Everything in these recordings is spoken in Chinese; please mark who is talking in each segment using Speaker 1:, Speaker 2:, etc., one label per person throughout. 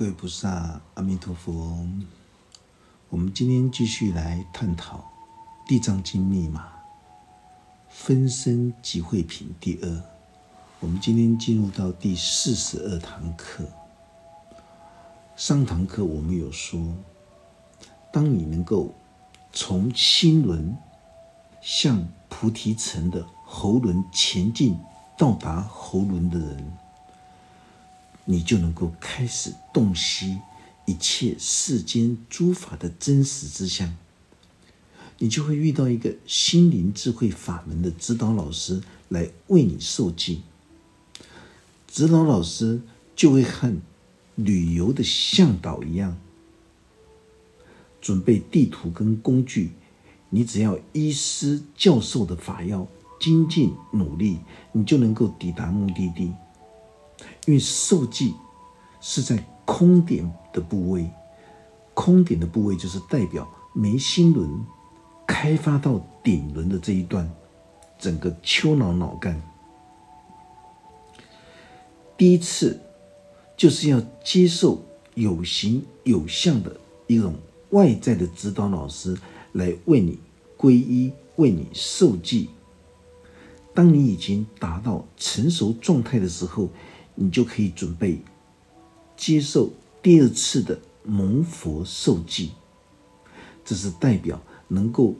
Speaker 1: 各位菩萨，阿弥陀佛。我们今天继续来探讨《地藏经》密码分身集会品第二。我们今天进入到第四十二堂课。上堂课我们有说，当你能够从心轮向菩提城的喉轮前进，到达喉轮的人。你就能够开始洞悉一切世间诸法的真实之相，你就会遇到一个心灵智慧法门的指导老师来为你受记。指导老师就会和旅游的向导一样，准备地图跟工具，你只要依师教授的法要，精进努力，你就能够抵达目的地。因为受记是在空点的部位，空点的部位就是代表眉心轮开发到顶轮的这一段，整个丘脑脑干。第一次就是要接受有形有相的一种外在的指导老师来为你皈依、为你受记。当你已经达到成熟状态的时候。你就可以准备接受第二次的蒙佛受记，这是代表能够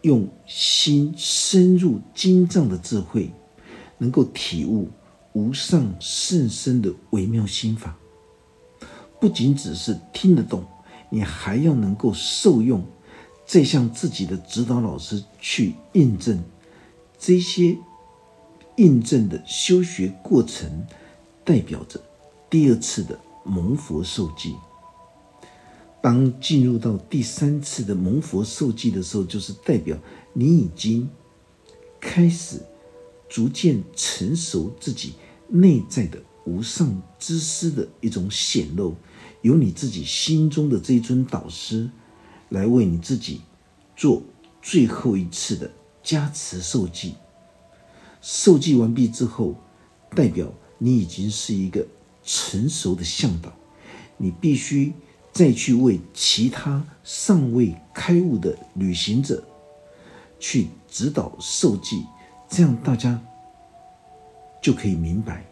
Speaker 1: 用心深入经藏的智慧，能够体悟无上甚深的微妙心法。不仅只是听得懂，你还要能够受用，再向自己的指导老师去印证这些。印证的修学过程，代表着第二次的蒙佛受记。当进入到第三次的蒙佛受记的时候，就是代表你已经开始逐渐成熟自己内在的无上之师的一种显露，由你自己心中的这一尊导师来为你自己做最后一次的加持受记。受记完毕之后，代表你已经是一个成熟的向导，你必须再去为其他尚未开悟的旅行者去指导受记，这样大家就可以明白，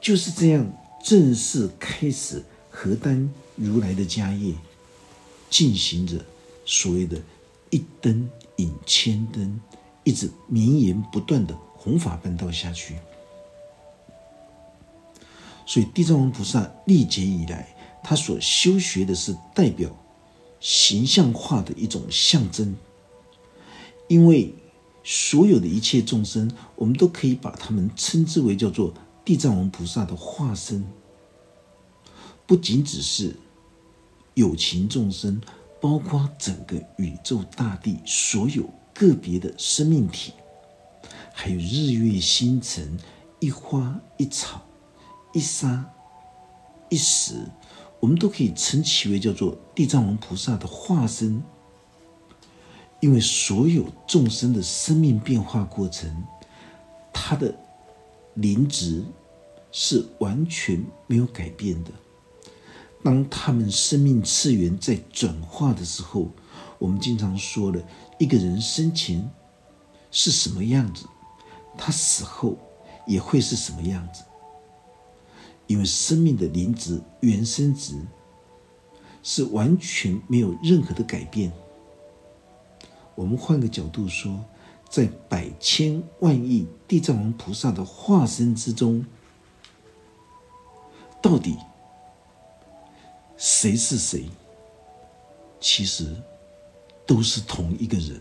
Speaker 1: 就是这样正式开始何丹如来的家业，进行着所谓的“一灯引千灯”。一直绵延不断的弘法奔道下去，所以地藏王菩萨历劫以来，他所修学的是代表形象化的一种象征，因为所有的一切众生，我们都可以把他们称之为叫做地藏王菩萨的化身，不仅只是有情众生，包括整个宇宙大地所有。个别的生命体，还有日月星辰、一花一草、一沙一石，我们都可以称其为叫做地藏王菩萨的化身。因为所有众生的生命变化过程，它的灵值是完全没有改变的。当他们生命次元在转化的时候，我们经常说的。一个人生前是什么样子，他死后也会是什么样子。因为生命的灵值、原生值是完全没有任何的改变。我们换个角度说，在百千万亿地藏王菩萨的化身之中，到底谁是谁？其实。都是同一个人。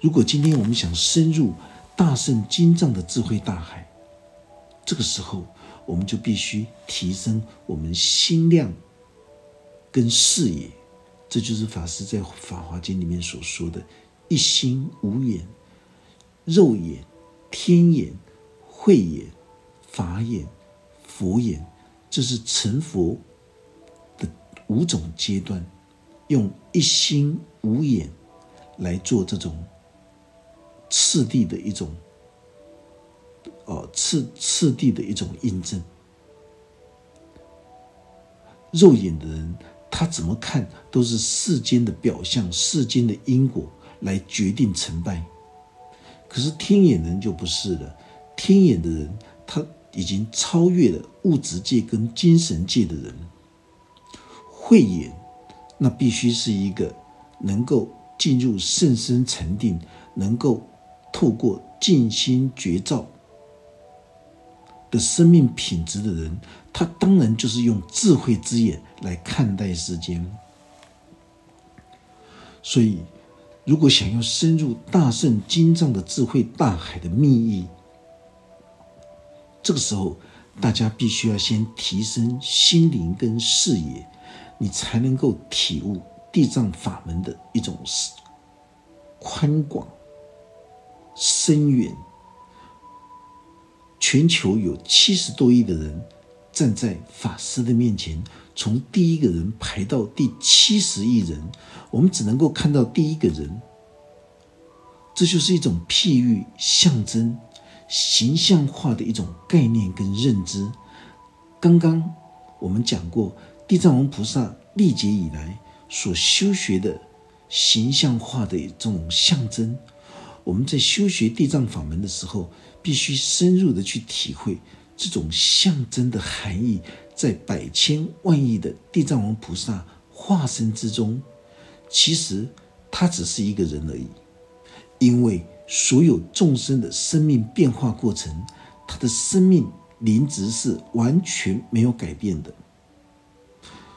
Speaker 1: 如果今天我们想深入大圣经藏的智慧大海，这个时候我们就必须提升我们心量跟视野。这就是法师在《法华经》里面所说的“一心无眼、肉眼、天眼、慧眼、法眼、佛眼”，这是成佛的五种阶段。用一心无眼来做这种次第的一种，哦次次第的一种印证。肉眼的人，他怎么看都是世间的表象、世间的因果来决定成败。可是天眼人就不是了，天眼的人他已经超越了物质界跟精神界的人。慧眼，那必须是一个能够进入甚深禅定，能够透过静心觉照的生命品质的人，他当然就是用智慧之眼来看待世间。所以，如果想要深入大圣经藏的智慧大海的秘密，这个时候大家必须要先提升心灵跟视野。你才能够体悟地藏法门的一种宽广、深远。全球有七十多亿的人站在法师的面前，从第一个人排到第七十亿人，我们只能够看到第一个人。这就是一种譬喻、象征、形象化的一种概念跟认知。刚刚我们讲过。地藏王菩萨历劫以来所修学的形象化的这种象征，我们在修学地藏法门的时候，必须深入的去体会这种象征的含义。在百千万亿的地藏王菩萨化身之中，其实他只是一个人而已，因为所有众生的生命变化过程，他的生命灵值是完全没有改变的。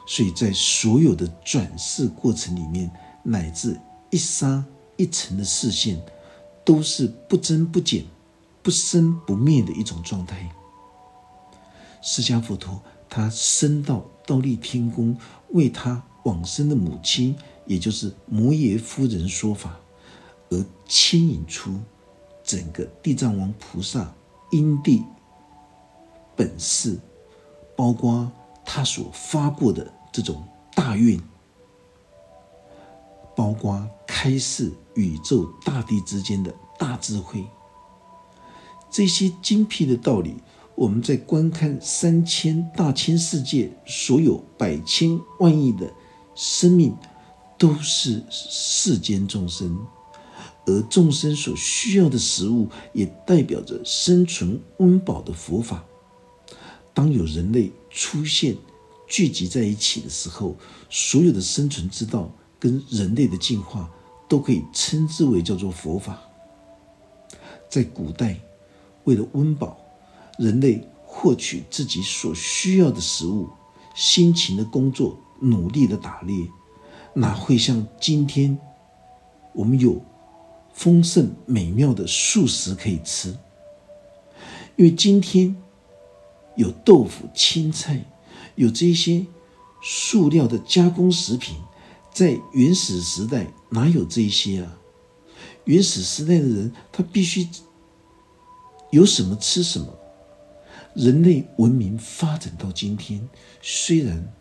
Speaker 1: 所以在所有的转世过程里面，乃至一沙一尘的视线，都是不增不减、不生不灭的一种状态。释迦佛陀他升到倒立天宫，为他往生的母亲，也就是摩耶夫人说法，而牵引出整个地藏王菩萨因地本事，包括。他所发过的这种大愿，包括开示宇宙大地之间的大智慧，这些精辟的道理，我们在观看三千大千世界所有百千万亿的生命，都是世间众生，而众生所需要的食物，也代表着生存温饱的佛法。当有人类出现、聚集在一起的时候，所有的生存之道跟人类的进化，都可以称之为叫做佛法。在古代，为了温饱，人类获取自己所需要的食物，辛勤的工作，努力的打猎，哪会像今天我们有丰盛美妙的素食可以吃？因为今天。有豆腐、青菜，有这些塑料的加工食品，在原始时代哪有这些啊？原始时代的人，他必须有什么吃什么。人类文明发展到今天，虽然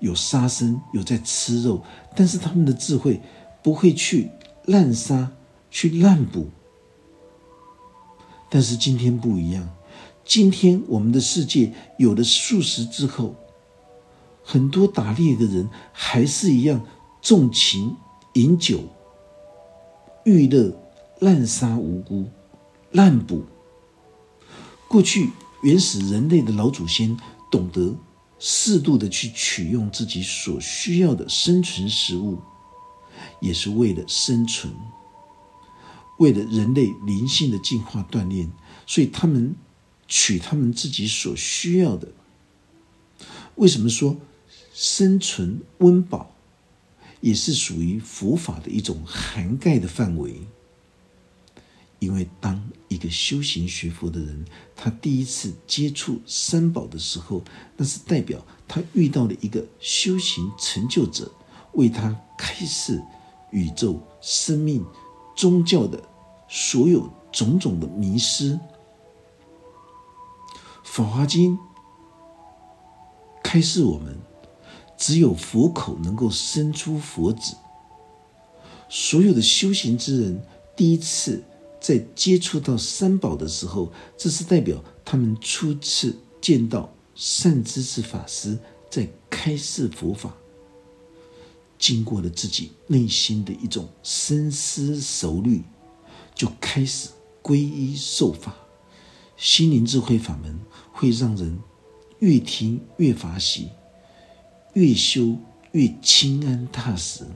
Speaker 1: 有杀生，有在吃肉，但是他们的智慧不会去滥杀、去滥捕。但是今天不一样。今天我们的世界有了素食之后，很多打猎的人还是一样纵情饮酒、娱乐、滥杀无辜、滥捕。过去原始人类的老祖先懂得适度的去取用自己所需要的生存食物，也是为了生存，为了人类灵性的进化锻炼，所以他们。取他们自己所需要的。为什么说生存温饱也是属于佛法的一种涵盖的范围？因为当一个修行学佛的人，他第一次接触三宝的时候，那是代表他遇到了一个修行成就者，为他开示宇宙、生命、宗教的所有种种的迷失。《法华经》开示我们，只有佛口能够生出佛子。所有的修行之人，第一次在接触到三宝的时候，这是代表他们初次见到善知识法师在开示佛法，经过了自己内心的一种深思熟虑，就开始皈依受法。心灵智慧法门会让人越听越法喜，越修越清安踏实。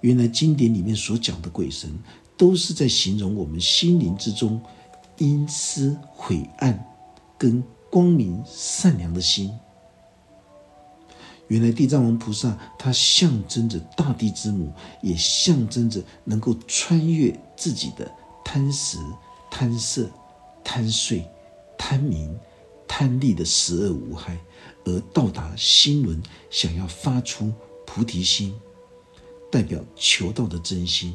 Speaker 1: 原来经典里面所讲的鬼神，都是在形容我们心灵之中阴湿晦暗跟。光明善良的心，原来地藏王菩萨，他象征着大地之母，也象征着能够穿越自己的贪食、贪色、贪睡、贪名、贪利的十恶无害，而到达心轮，想要发出菩提心，代表求道的真心。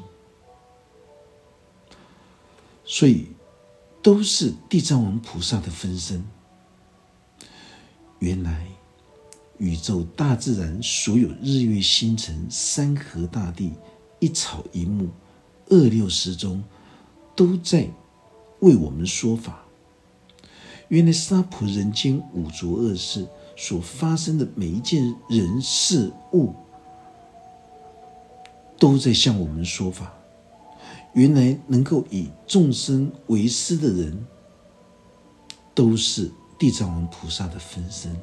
Speaker 1: 所以，都是地藏王菩萨的分身。原来，宇宙大自然所有日月星辰、山河大地、一草一木、二六时中，都在为我们说法。原来娑婆人间五浊恶世所发生的每一件人事物，都在向我们说法。原来能够以众生为师的人，都是。地藏王菩萨的分身，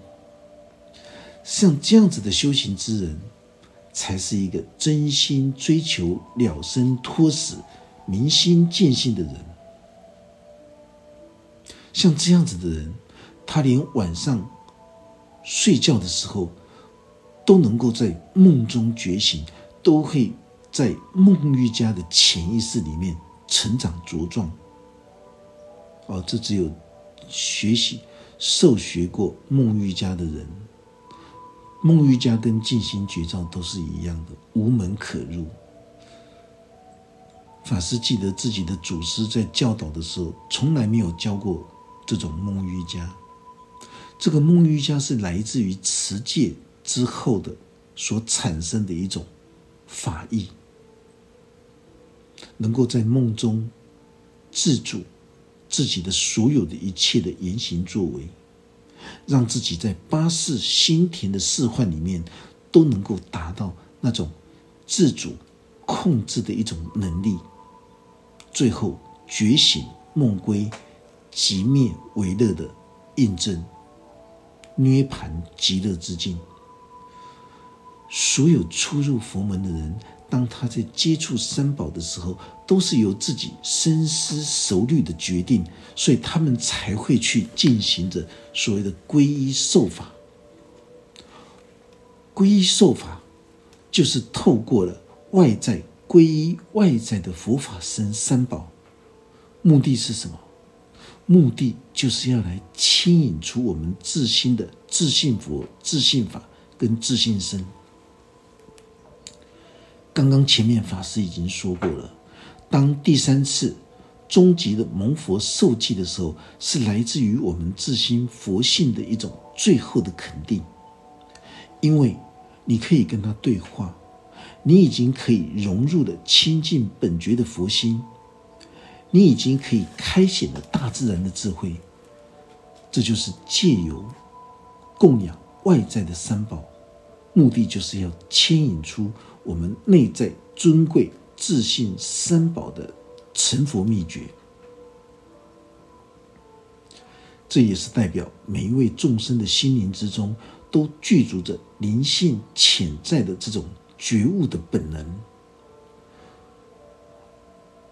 Speaker 1: 像这样子的修行之人，才是一个真心追求了生脱死、明心见性的人。像这样子的人，他连晚上睡觉的时候，都能够在梦中觉醒，都会在梦瑜伽的潜意识里面成长茁壮。哦，这只有学习。受学过梦瑜伽的人，梦瑜伽跟静心绝招都是一样的，无门可入。法师记得自己的祖师在教导的时候，从来没有教过这种梦瑜伽。这个梦瑜伽是来自于持戒之后的所产生的一种法意，能够在梦中自主。自己的所有的一切的言行作为，让自己在八世心田的释幻里面，都能够达到那种自主控制的一种能力，最后觉醒梦归即灭为乐的印证，涅盘极乐之境。所有初入佛门的人。当他在接触三宝的时候，都是由自己深思熟虑的决定，所以他们才会去进行着所谓的皈依受法。皈依受法，就是透过了外在皈依外在的佛法僧三宝，目的是什么？目的就是要来牵引出我们自心的自信佛、自信法跟自信身。刚刚前面法师已经说过了，当第三次终极的蒙佛受记的时候，是来自于我们自心佛性的一种最后的肯定，因为你可以跟他对话，你已经可以融入了亲近本觉的佛心，你已经可以开显了大自然的智慧，这就是借由供养外在的三宝，目的就是要牵引出。我们内在尊贵、自信三宝的成佛秘诀，这也是代表每一位众生的心灵之中都具足着灵性潜在的这种觉悟的本能。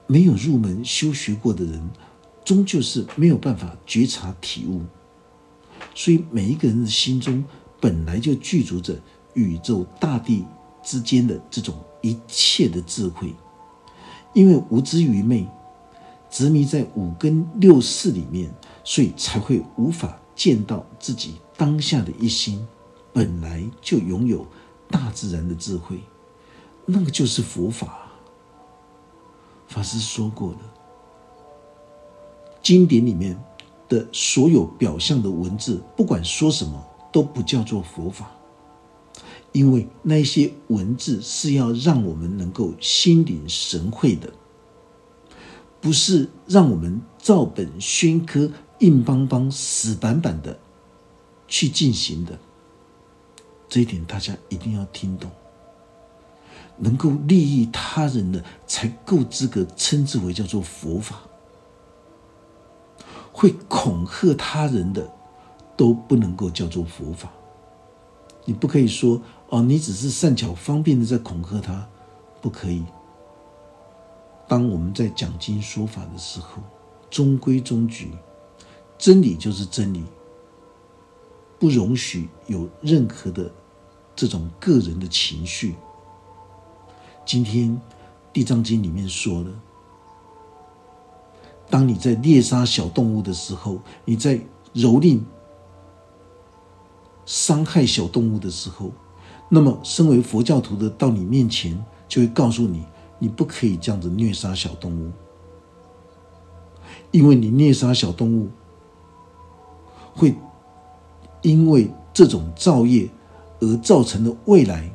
Speaker 1: 没有入门修学过的人，终究是没有办法觉察体悟。所以，每一个人的心中本来就具足着宇宙大地。之间的这种一切的智慧，因为无知愚昧，执迷在五根六识里面，所以才会无法见到自己当下的一心本来就拥有大自然的智慧，那个就是佛法。法师说过了，经典里面的所有表象的文字，不管说什么，都不叫做佛法。因为那些文字是要让我们能够心领神会的，不是让我们照本宣科、硬邦邦、死板板的去进行的。这一点大家一定要听懂。能够利益他人的，才够资格称之为叫做佛法。会恐吓他人的，都不能够叫做佛法。你不可以说哦，你只是善巧方便的在恐吓他，不可以。当我们在讲经说法的时候，中规中矩，真理就是真理，不容许有任何的这种个人的情绪。今天《地藏经》里面说了，当你在猎杀小动物的时候，你在蹂躏、伤害小动物的时候，那么身为佛教徒的到你面前，就会告诉你，你不可以这样子虐杀小动物，因为你虐杀小动物，会因为这种造业而造成的未来。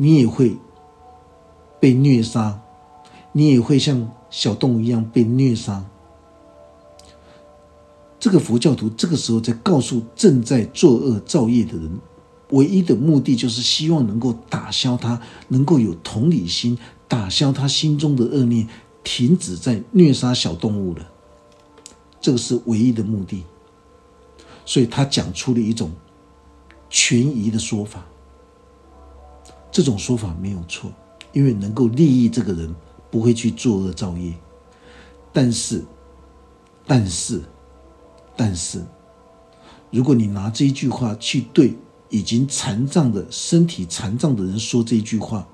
Speaker 1: 你也会被虐杀，你也会像小动物一样被虐杀。这个佛教徒这个时候在告诉正在作恶造业的人，唯一的目的就是希望能够打消他，能够有同理心，打消他心中的恶念，停止在虐杀小动物了。这个是唯一的目的。所以他讲出了一种权宜的说法。这种说法没有错，因为能够利益这个人，不会去作恶造业。但是，但是，但是，如果你拿这一句话去对已经残障的身体残障的人说这一句话，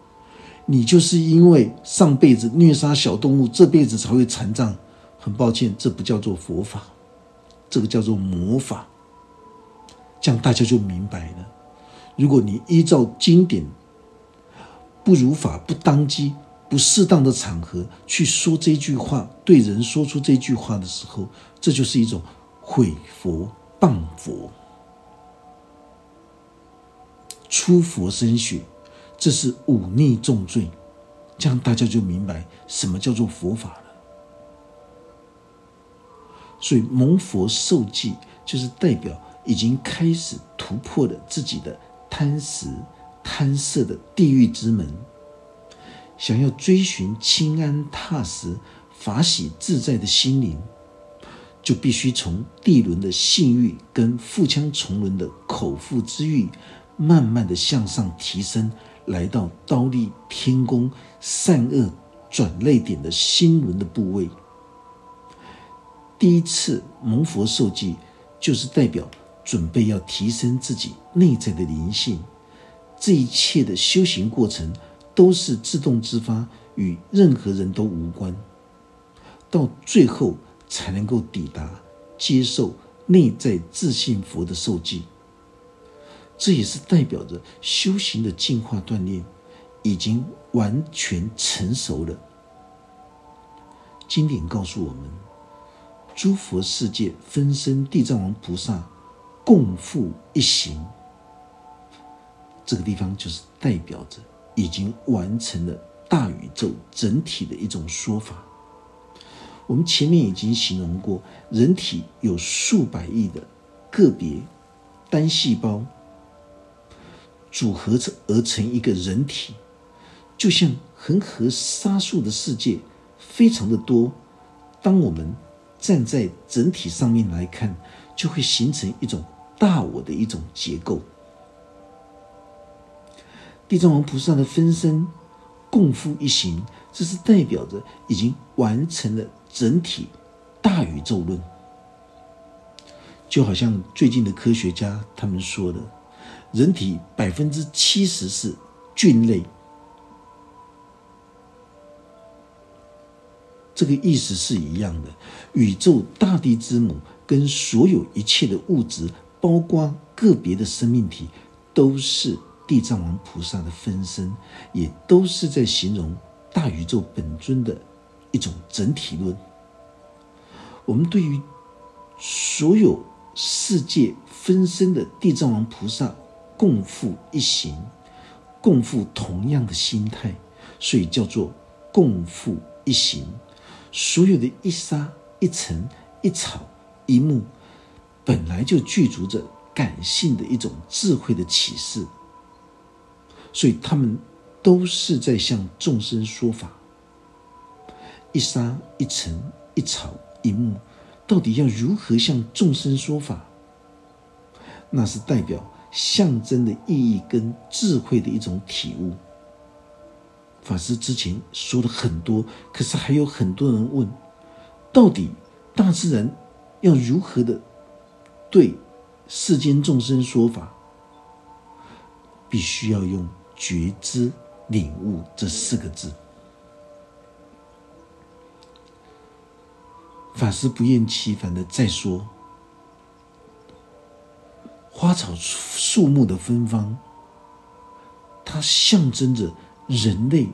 Speaker 1: 你就是因为上辈子虐杀小动物，这辈子才会残障。很抱歉，这不叫做佛法，这个叫做魔法。这样大家就明白了。如果你依照经典。不如法，不当机，不适当的场合去说这句话，对人说出这句话的时候，这就是一种毁佛谤佛、出佛身血，这是忤逆重罪。这样大家就明白什么叫做佛法了。所以蒙佛受记，就是代表已经开始突破了自己的贪食。贪色的地狱之门，想要追寻清安踏实、法喜自在的心灵，就必须从地轮的性欲跟腹腔重轮的口腹之欲，慢慢的向上提升，来到刀立天宫善恶转泪点的心轮的部位。第一次蒙佛受记，就是代表准备要提升自己内在的灵性。这一切的修行过程都是自动自发，与任何人都无关，到最后才能够抵达接受内在自信佛的受记。这也是代表着修行的进化锻炼已经完全成熟了。经典告诉我们，诸佛世界分身地藏王菩萨共赴一行。这个地方就是代表着已经完成了大宇宙整体的一种说法。我们前面已经形容过，人体有数百亿的个别单细胞组合成而成一个人体，就像恒河沙数的世界非常的多。当我们站在整体上面来看，就会形成一种大我的一种结构。地藏王菩萨的分身共赴一行，这是代表着已经完成了整体大宇宙论。就好像最近的科学家他们说的，人体百分之七十是菌类，这个意思是一样的。宇宙大地之母跟所有一切的物质，包括个别的生命体，都是。地藏王菩萨的分身，也都是在形容大宇宙本尊的一种整体论。我们对于所有世界分身的地藏王菩萨共赴一行，共赴同样的心态，所以叫做共赴一行。所有的一沙一尘一草一木，本来就具足着感性的一种智慧的启示，所以他们都是在向众生说法。一沙一尘一草一木，到底要如何向众生说法？那是代表象征的意义跟智慧的一种体悟。法师之前说了很多，可是还有很多人问：到底大自然要如何的对世间众生说法？必须要用觉知、领悟这四个字。法师不厌其烦的再说：花草树木的芬芳，它象征着人类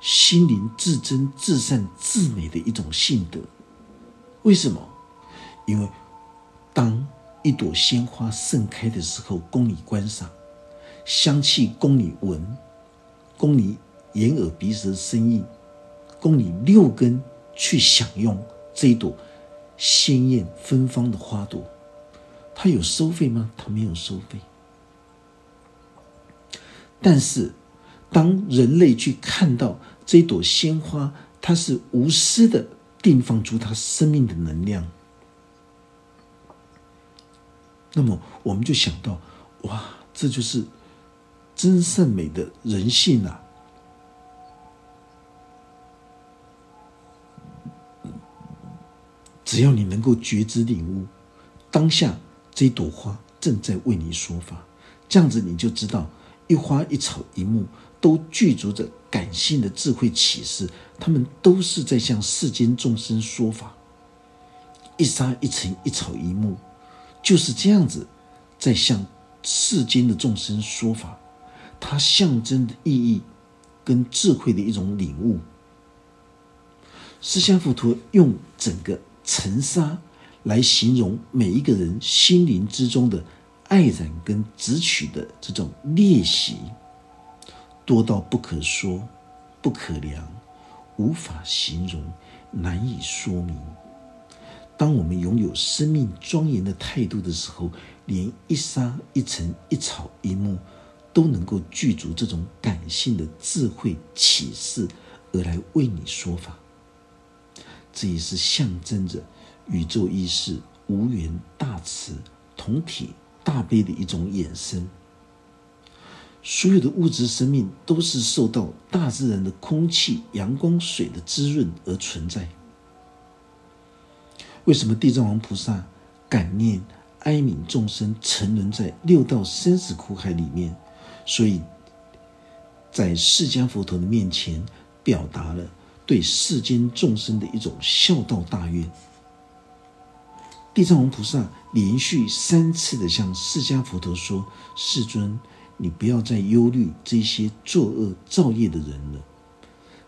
Speaker 1: 心灵至真、至善、至美的一种性德。为什么？因为当一朵鲜花盛开的时候，供你观赏，香气供你闻，供你眼耳鼻舌身意，供你六根去享用。这一朵鲜艳芬芳的花朵，它有收费吗？它没有收费。但是，当人类去看到这朵鲜花，它是无私的定放出它生命的能量，那么我们就想到，哇，这就是真善美的人性啊！只要你能够觉知领悟，当下这朵花正在为你说法，这样子你就知道，一花一草一木都具足着感性的智慧启示，他们都是在向世间众生说法。一沙一尘一草一木，就是这样子在向世间的众生说法，它象征的意义跟智慧的一种领悟。释迦佛陀用整个。尘沙来形容每一个人心灵之中的爱染跟执取的这种裂隙，多到不可说、不可量、无法形容、难以说明。当我们拥有生命庄严的态度的时候，连一沙一尘一草一木都能够具足这种感性的智慧启示，而来为你说法。这也是象征着宇宙意识无缘大慈同体大悲的一种衍生。所有的物质生命都是受到大自然的空气、阳光、水的滋润而存在。为什么地藏王菩萨感念哀悯众生沉沦在六道生死苦海里面？所以在释迦佛陀的面前表达了。对世间众生的一种孝道大愿，地藏王菩萨连续三次的向释迦佛陀说：“世尊，你不要再忧虑这些作恶造业的人了。”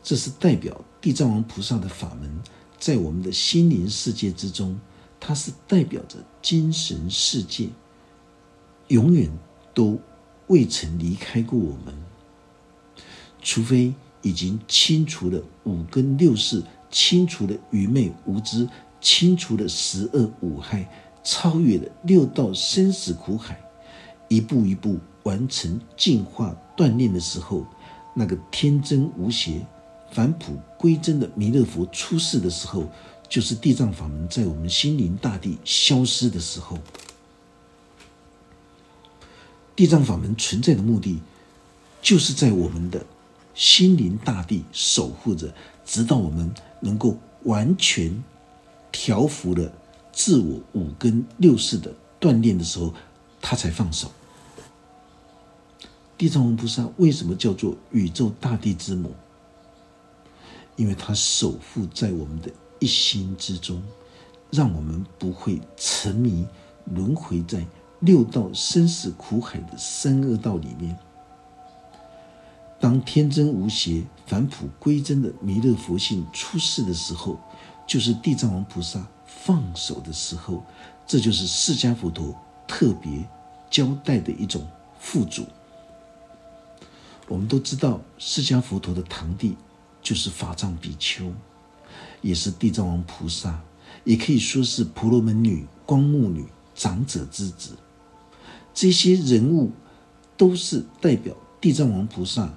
Speaker 1: 这是代表地藏王菩萨的法门，在我们的心灵世界之中，它是代表着精神世界，永远都未曾离开过我们，除非。已经清除了五根六识，清除了愚昧无知，清除了十恶五害，超越了六道生死苦海，一步一步完成进化锻炼的时候，那个天真无邪、返璞归真的弥勒佛出世的时候，就是地藏法门在我们心灵大地消失的时候。地藏法门存在的目的，就是在我们的。心灵大地守护着，直到我们能够完全调服了自我五根六识的锻炼的时候，他才放手。地藏王菩萨为什么叫做宇宙大地之母？因为他守护在我们的一心之中，让我们不会沉迷轮回在六道生死苦海的三恶道里面。当天真无邪、返璞归真的弥勒佛性出世的时候，就是地藏王菩萨放手的时候。这就是释迦佛陀特别交代的一种付嘱。我们都知道，释迦佛陀的堂弟就是法藏比丘，也是地藏王菩萨，也可以说是婆罗门女、光目女长者之子。这些人物都是代表地藏王菩萨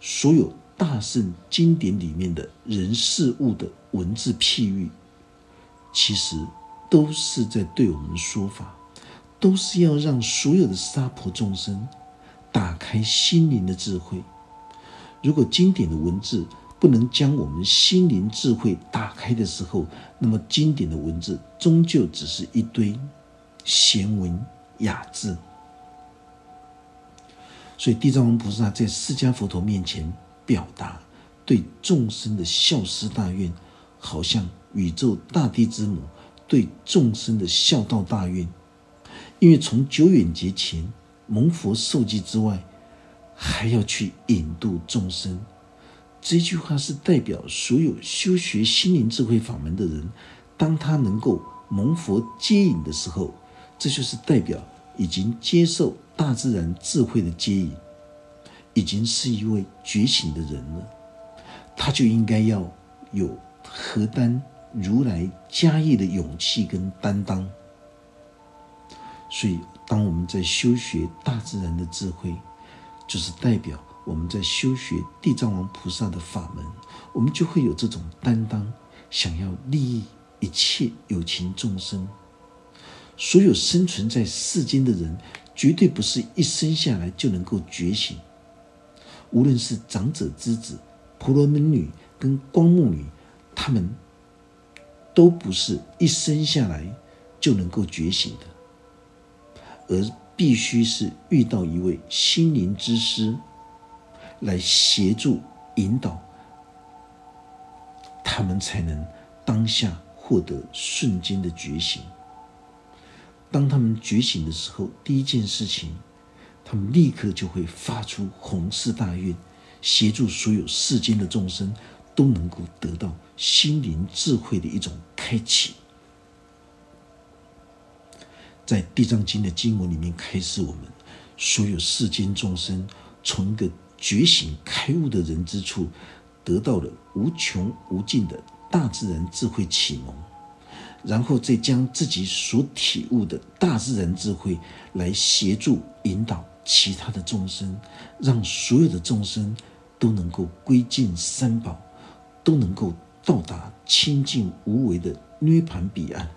Speaker 1: 所有大圣经典里面的人事物的文字譬喻，其实都是在对我们说法，都是要让所有的娑婆众生打开心灵的智慧。如果经典的文字不能将我们心灵智慧打开的时候，那么经典的文字终究只是一堆闲文雅字。所以，地藏王菩萨在释迦佛陀面前表达对众生的孝思大愿，好像宇宙大地之母对众生的孝道大愿。因为从久远劫前蒙佛受记之外，还要去引渡众生。这句话是代表所有修学心灵智慧法门的人，当他能够蒙佛接引的时候，这就是代表已经接受。大自然智慧的接引，已经是一位觉醒的人了，他就应该要有何担如来家业的勇气跟担当。所以，当我们在修学大自然的智慧，就是代表我们在修学地藏王菩萨的法门，我们就会有这种担当，想要利益一切有情众生，所有生存在世间的人。绝对不是一生下来就能够觉醒。无论是长者之子、婆罗门女跟光目女，他们都不是一生下来就能够觉醒的，而必须是遇到一位心灵之师来协助引导，他们才能当下获得瞬间的觉醒。当他们觉醒的时候，第一件事情，他们立刻就会发出宏誓大愿，协助所有世间的众生都能够得到心灵智慧的一种开启。在《地藏经》的经文里面，开示我们：所有世间众生从一个觉醒开悟的人之处，得到了无穷无尽的大自然智慧启蒙。然后再将自己所体悟的大自然智慧来协助引导其他的众生，让所有的众生都能够归尽三宝，都能够到达清净无为的涅盘彼岸。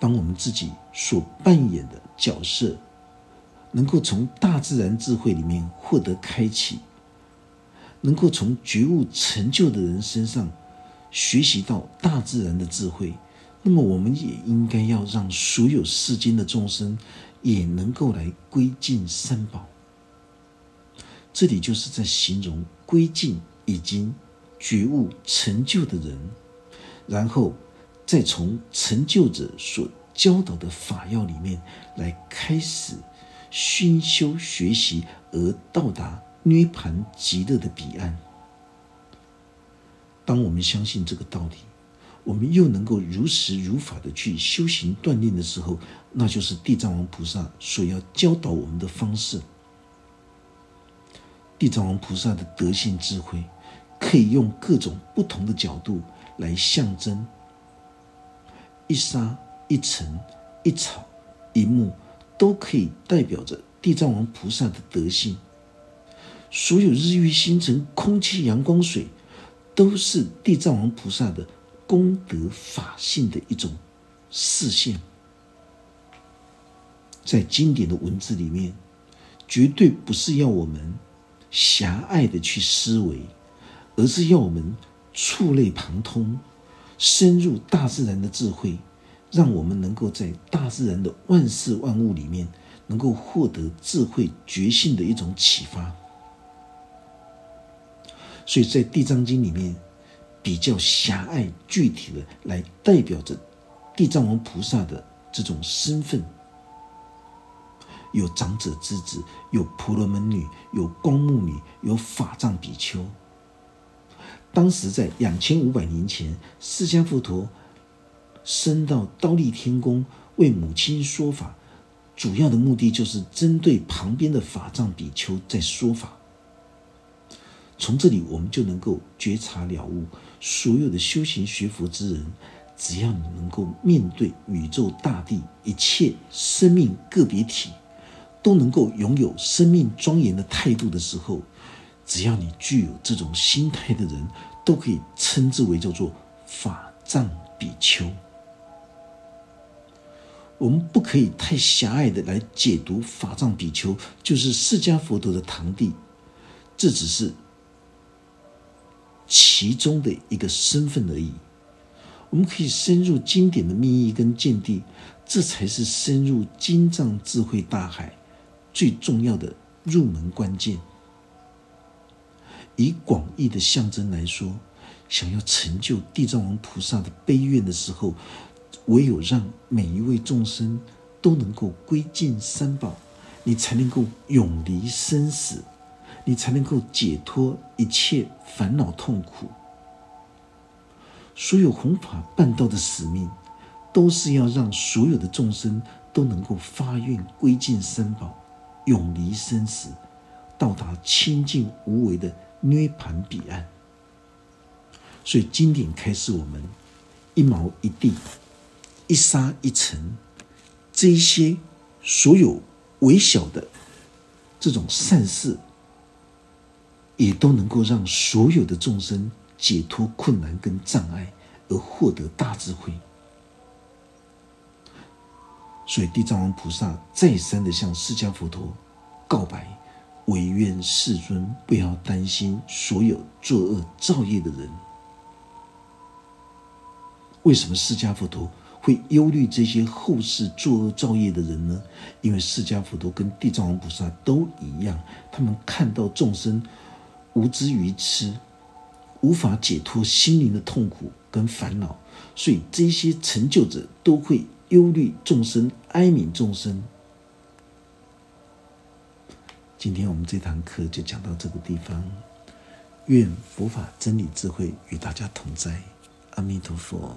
Speaker 1: 当我们自己所扮演的角色能够从大自然智慧里面获得开启，能够从觉悟成就的人身上。学习到大自然的智慧，那么我们也应该要让所有世间的众生也能够来归尽三宝。这里就是在形容归尽已经觉悟成就的人，然后再从成就者所教导的法要里面来开始熏修学习，而到达涅盘极乐的彼岸。当我们相信这个道理，我们又能够如实如法的去修行锻炼的时候，那就是地藏王菩萨所要教导我们的方式。地藏王菩萨的德性智慧，可以用各种不同的角度来象征。一沙一尘一草一木，都可以代表着地藏王菩萨的德性。所有日月星辰、空气、阳光、水。都是地藏王菩萨的功德法性的一种视线，在经典的文字里面，绝对不是要我们狭隘的去思维，而是要我们触类旁通，深入大自然的智慧，让我们能够在大自然的万事万物里面，能够获得智慧觉性的一种启发。所以在《地藏经》里面，比较狭隘、具体的来代表着地藏王菩萨的这种身份，有长者之子，有婆罗门女，有光目女，有法藏比丘。当时在两千五百年前，释迦佛陀升到刀立天宫为母亲说法，主要的目的就是针对旁边的法藏比丘在说法。从这里，我们就能够觉察了悟，所有的修行学佛之人，只要你能够面对宇宙大地一切生命个别体，都能够拥有生命庄严的态度的时候，只要你具有这种心态的人，都可以称之为叫做法藏比丘。我们不可以太狭隘的来解读法藏比丘就是释迦佛陀的堂弟，这只是其中的一个身份而已。我们可以深入经典的密意跟见地，这才是深入经藏智慧大海最重要的入门关键。以广义的象征来说，想要成就地藏王菩萨的悲愿的时候。唯有让每一位众生都能够归尽三宝，你才能够永离生死，你才能够解脱一切烦恼痛苦。所有弘法办道的使命，都是要让所有的众生都能够发愿归尽三宝，永离生死，到达清净无为的涅盘彼岸。所以经典开示我们：一毛一地。一沙一尘，这一些所有微小的这种善事，也都能够让所有的众生解脱困难跟障碍，而获得大智慧。所以地藏王菩萨再三的向释迦佛陀告白：唯愿世尊不要担心所有作恶造业的人。为什么释迦佛陀？会忧虑这些后世作恶造业的人呢？因为释迦佛陀跟地藏王菩萨都一样，他们看到众生无知愚痴，无法解脱心灵的痛苦跟烦恼，所以这些成就者都会忧虑众生、哀悯众生。今天我们这堂课就讲到这个地方，愿佛法真理智慧与大家同在，阿弥陀佛。